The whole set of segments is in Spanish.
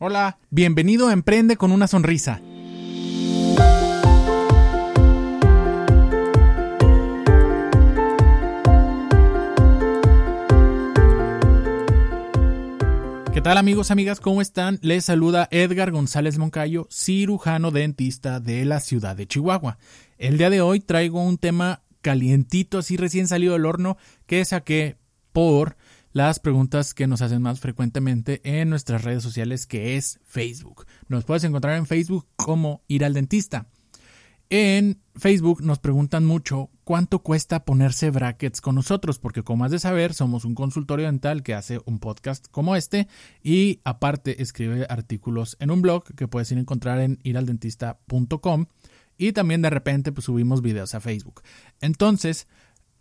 Hola, bienvenido a Emprende con una sonrisa. ¿Qué tal amigos, amigas? ¿Cómo están? Les saluda Edgar González Moncayo, cirujano dentista de la ciudad de Chihuahua. El día de hoy traigo un tema calientito, así recién salido del horno, que saqué por las preguntas que nos hacen más frecuentemente en nuestras redes sociales, que es Facebook. Nos puedes encontrar en Facebook como ir al dentista. En Facebook nos preguntan mucho cuánto cuesta ponerse brackets con nosotros, porque como has de saber, somos un consultorio dental que hace un podcast como este y aparte escribe artículos en un blog que puedes ir a encontrar en iraldentista.com y también de repente pues, subimos videos a Facebook. Entonces,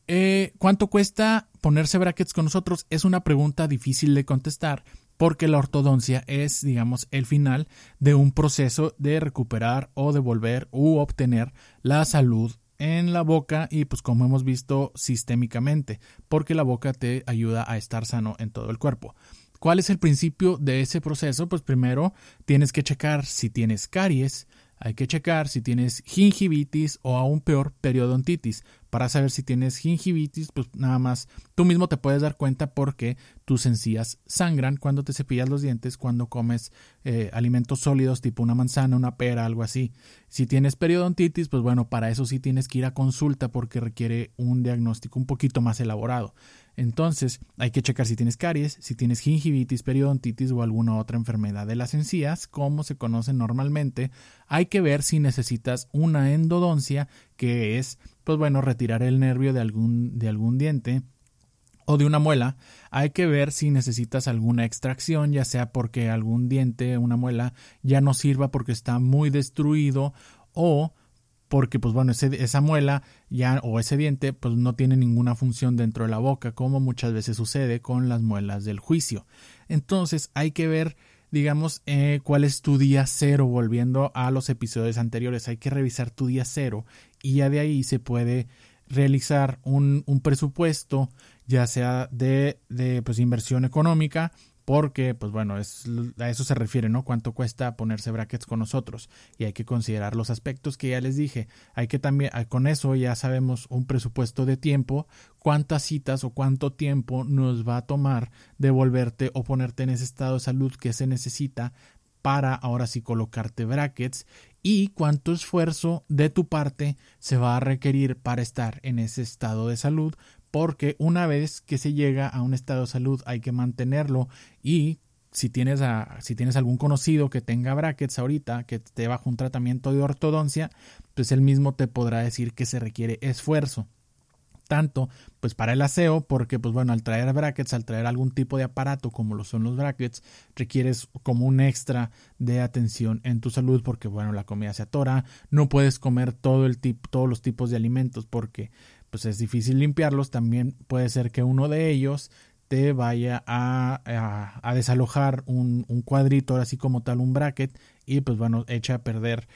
eh, ¿Cuánto cuesta ponerse brackets con nosotros? Es una pregunta difícil de contestar porque la ortodoncia es, digamos, el final de un proceso de recuperar o devolver u obtener la salud en la boca y pues como hemos visto sistémicamente, porque la boca te ayuda a estar sano en todo el cuerpo. ¿Cuál es el principio de ese proceso? Pues primero tienes que checar si tienes caries, hay que checar si tienes gingivitis o aún peor periodontitis. Para saber si tienes gingivitis, pues nada más tú mismo te puedes dar cuenta porque tus encías sangran cuando te cepillas los dientes, cuando comes eh, alimentos sólidos tipo una manzana, una pera, algo así. Si tienes periodontitis, pues bueno, para eso sí tienes que ir a consulta porque requiere un diagnóstico un poquito más elaborado. Entonces, hay que checar si tienes caries, si tienes gingivitis, periodontitis o alguna otra enfermedad de las encías, como se conoce normalmente. Hay que ver si necesitas una endodoncia, que es, pues bueno, retirar el nervio de algún, de algún diente o de una muela, hay que ver si necesitas alguna extracción, ya sea porque algún diente, una muela, ya no sirva porque está muy destruido o porque pues bueno, esa muela ya o ese diente pues no tiene ninguna función dentro de la boca, como muchas veces sucede con las muelas del juicio. Entonces hay que ver, digamos, eh, cuál es tu día cero, volviendo a los episodios anteriores, hay que revisar tu día cero y ya de ahí se puede realizar un, un presupuesto, ya sea de, de pues, inversión económica porque, pues bueno, es, a eso se refiere, ¿no? Cuánto cuesta ponerse brackets con nosotros y hay que considerar los aspectos que ya les dije. Hay que también, ah, con eso ya sabemos un presupuesto de tiempo, cuántas citas o cuánto tiempo nos va a tomar devolverte o ponerte en ese estado de salud que se necesita para ahora sí colocarte brackets y cuánto esfuerzo de tu parte se va a requerir para estar en ese estado de salud porque una vez que se llega a un estado de salud hay que mantenerlo y si tienes, a, si tienes algún conocido que tenga brackets ahorita, que esté bajo un tratamiento de ortodoncia, pues él mismo te podrá decir que se requiere esfuerzo tanto pues para el aseo porque pues bueno al traer brackets al traer algún tipo de aparato como lo son los brackets requieres como un extra de atención en tu salud porque bueno la comida se atora no puedes comer todo el tipo todos los tipos de alimentos porque pues es difícil limpiarlos, también puede ser que uno de ellos te vaya a, a, desalojar un, un, cuadrito, así como tal un bracket, y pues bueno, echa a perder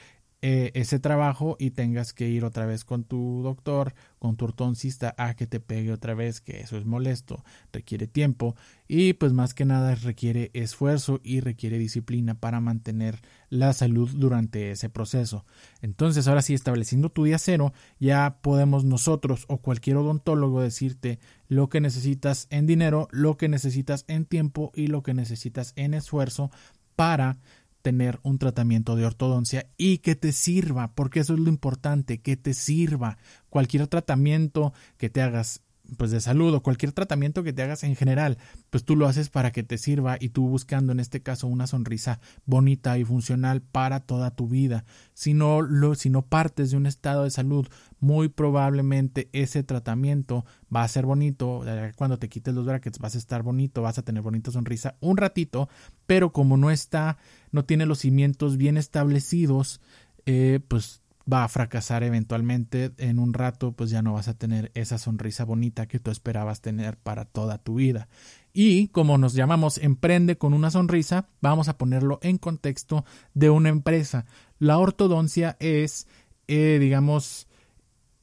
eh, ese trabajo y tengas que ir otra vez con tu doctor, con tu ortodoncista a que te pegue otra vez, que eso es molesto, requiere tiempo y pues más que nada requiere esfuerzo y requiere disciplina para mantener la salud durante ese proceso. Entonces ahora sí, estableciendo tu día cero, ya podemos nosotros o cualquier odontólogo decirte lo que necesitas en dinero, lo que necesitas en tiempo y lo que necesitas en esfuerzo para tener un tratamiento de ortodoncia y que te sirva, porque eso es lo importante, que te sirva. Cualquier tratamiento que te hagas pues de salud o cualquier tratamiento que te hagas en general, pues tú lo haces para que te sirva y tú buscando en este caso una sonrisa bonita y funcional para toda tu vida. Si no lo si no partes de un estado de salud, muy probablemente ese tratamiento va a ser bonito, cuando te quites los brackets vas a estar bonito, vas a tener bonita sonrisa un ratito, pero como no está no tiene los cimientos bien establecidos, eh, pues va a fracasar eventualmente en un rato pues ya no vas a tener esa sonrisa bonita que tú esperabas tener para toda tu vida y como nos llamamos emprende con una sonrisa vamos a ponerlo en contexto de una empresa la ortodoncia es eh, digamos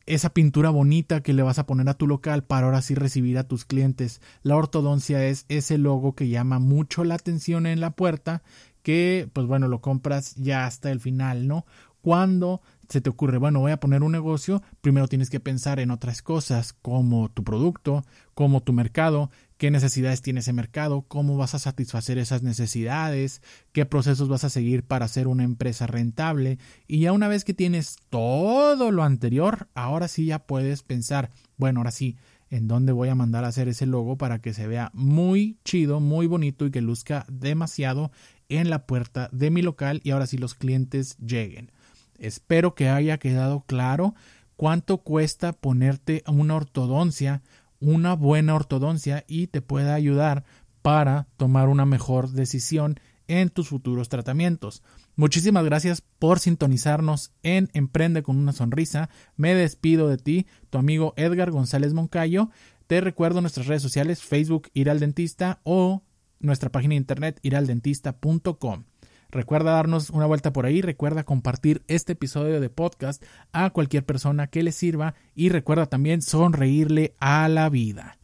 esa pintura bonita que le vas a poner a tu local para ahora sí recibir a tus clientes. La ortodoncia es ese logo que llama mucho la atención en la puerta que pues bueno, lo compras ya hasta el final, ¿no? Cuando se te ocurre, bueno, voy a poner un negocio, primero tienes que pensar en otras cosas como tu producto, como tu mercado, qué necesidades tiene ese mercado, cómo vas a satisfacer esas necesidades, qué procesos vas a seguir para ser una empresa rentable. Y ya una vez que tienes todo lo anterior, ahora sí ya puedes pensar, bueno, ahora sí, en dónde voy a mandar a hacer ese logo para que se vea muy chido, muy bonito y que luzca demasiado en la puerta de mi local y ahora sí los clientes lleguen. Espero que haya quedado claro cuánto cuesta ponerte una ortodoncia, una buena ortodoncia y te pueda ayudar para tomar una mejor decisión en tus futuros tratamientos. Muchísimas gracias por sintonizarnos en Emprende con una sonrisa. Me despido de ti, tu amigo Edgar González Moncayo. Te recuerdo nuestras redes sociales, Facebook Ir al Dentista o nuestra página de internet iraldentista.com. Recuerda darnos una vuelta por ahí, recuerda compartir este episodio de podcast a cualquier persona que le sirva y recuerda también sonreírle a la vida.